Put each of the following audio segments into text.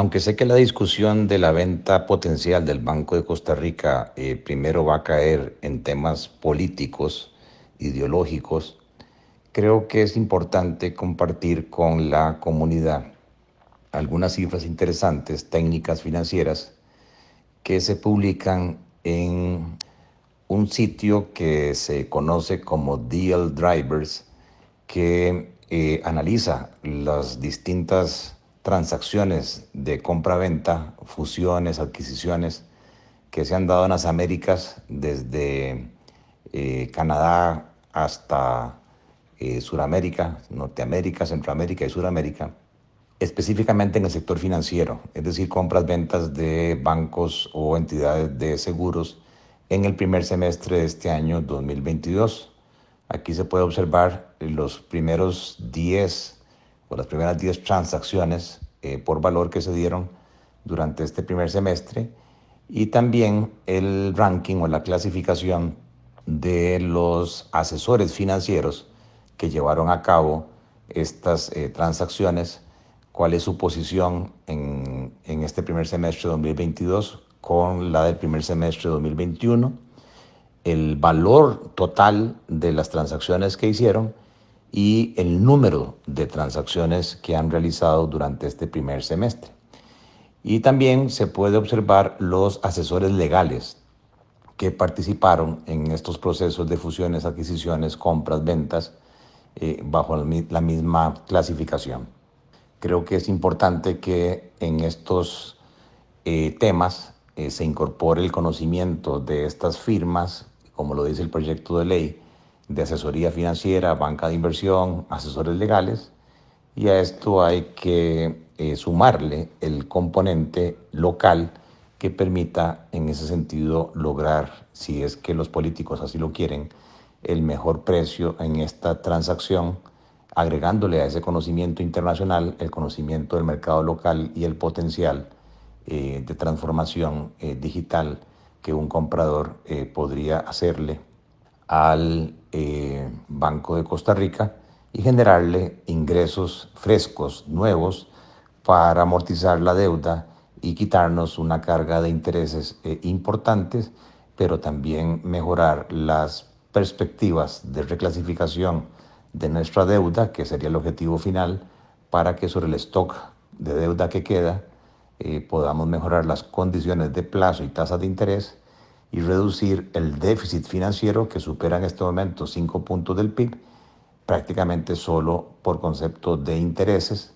Aunque sé que la discusión de la venta potencial del Banco de Costa Rica eh, primero va a caer en temas políticos, ideológicos, creo que es importante compartir con la comunidad algunas cifras interesantes, técnicas financieras, que se publican en un sitio que se conoce como Deal Drivers, que eh, analiza las distintas transacciones de compra-venta, fusiones, adquisiciones que se han dado en las Américas desde eh, Canadá hasta eh, Suramérica, Norteamérica, Centroamérica y Suramérica, específicamente en el sector financiero, es decir, compras, ventas de bancos o entidades de seguros en el primer semestre de este año 2022. Aquí se puede observar los primeros 10 por las primeras 10 transacciones eh, por valor que se dieron durante este primer semestre y también el ranking o la clasificación de los asesores financieros que llevaron a cabo estas eh, transacciones, cuál es su posición en, en este primer semestre de 2022 con la del primer semestre de 2021, el valor total de las transacciones que hicieron y el número de transacciones que han realizado durante este primer semestre. Y también se puede observar los asesores legales que participaron en estos procesos de fusiones, adquisiciones, compras, ventas, eh, bajo la misma clasificación. Creo que es importante que en estos eh, temas eh, se incorpore el conocimiento de estas firmas, como lo dice el proyecto de ley, de asesoría financiera, banca de inversión, asesores legales, y a esto hay que eh, sumarle el componente local que permita en ese sentido lograr, si es que los políticos así lo quieren, el mejor precio en esta transacción, agregándole a ese conocimiento internacional el conocimiento del mercado local y el potencial eh, de transformación eh, digital que un comprador podría hacerle al eh, Banco de Costa Rica y generarle ingresos frescos, nuevos, para amortizar la deuda y quitarnos una carga de intereses eh, importantes, pero también mejorar las perspectivas de reclasificación de nuestra deuda, que sería el objetivo final, para que sobre el stock de deuda que queda eh, podamos mejorar las condiciones de plazo y tasas de interés y reducir el déficit financiero que supera en este momento 5 puntos del PIB, prácticamente solo por concepto de intereses,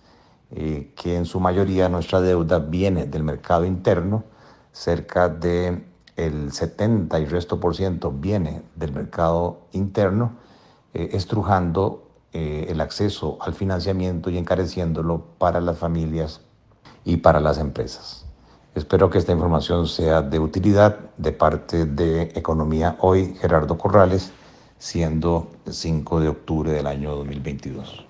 eh, que en su mayoría nuestra deuda viene del mercado interno, cerca de el 70 y resto por ciento viene del mercado interno, eh, estrujando eh, el acceso al financiamiento y encareciéndolo para las familias y para las empresas. Espero que esta información sea de utilidad de parte de Economía Hoy, Gerardo Corrales, siendo 5 de octubre del año 2022.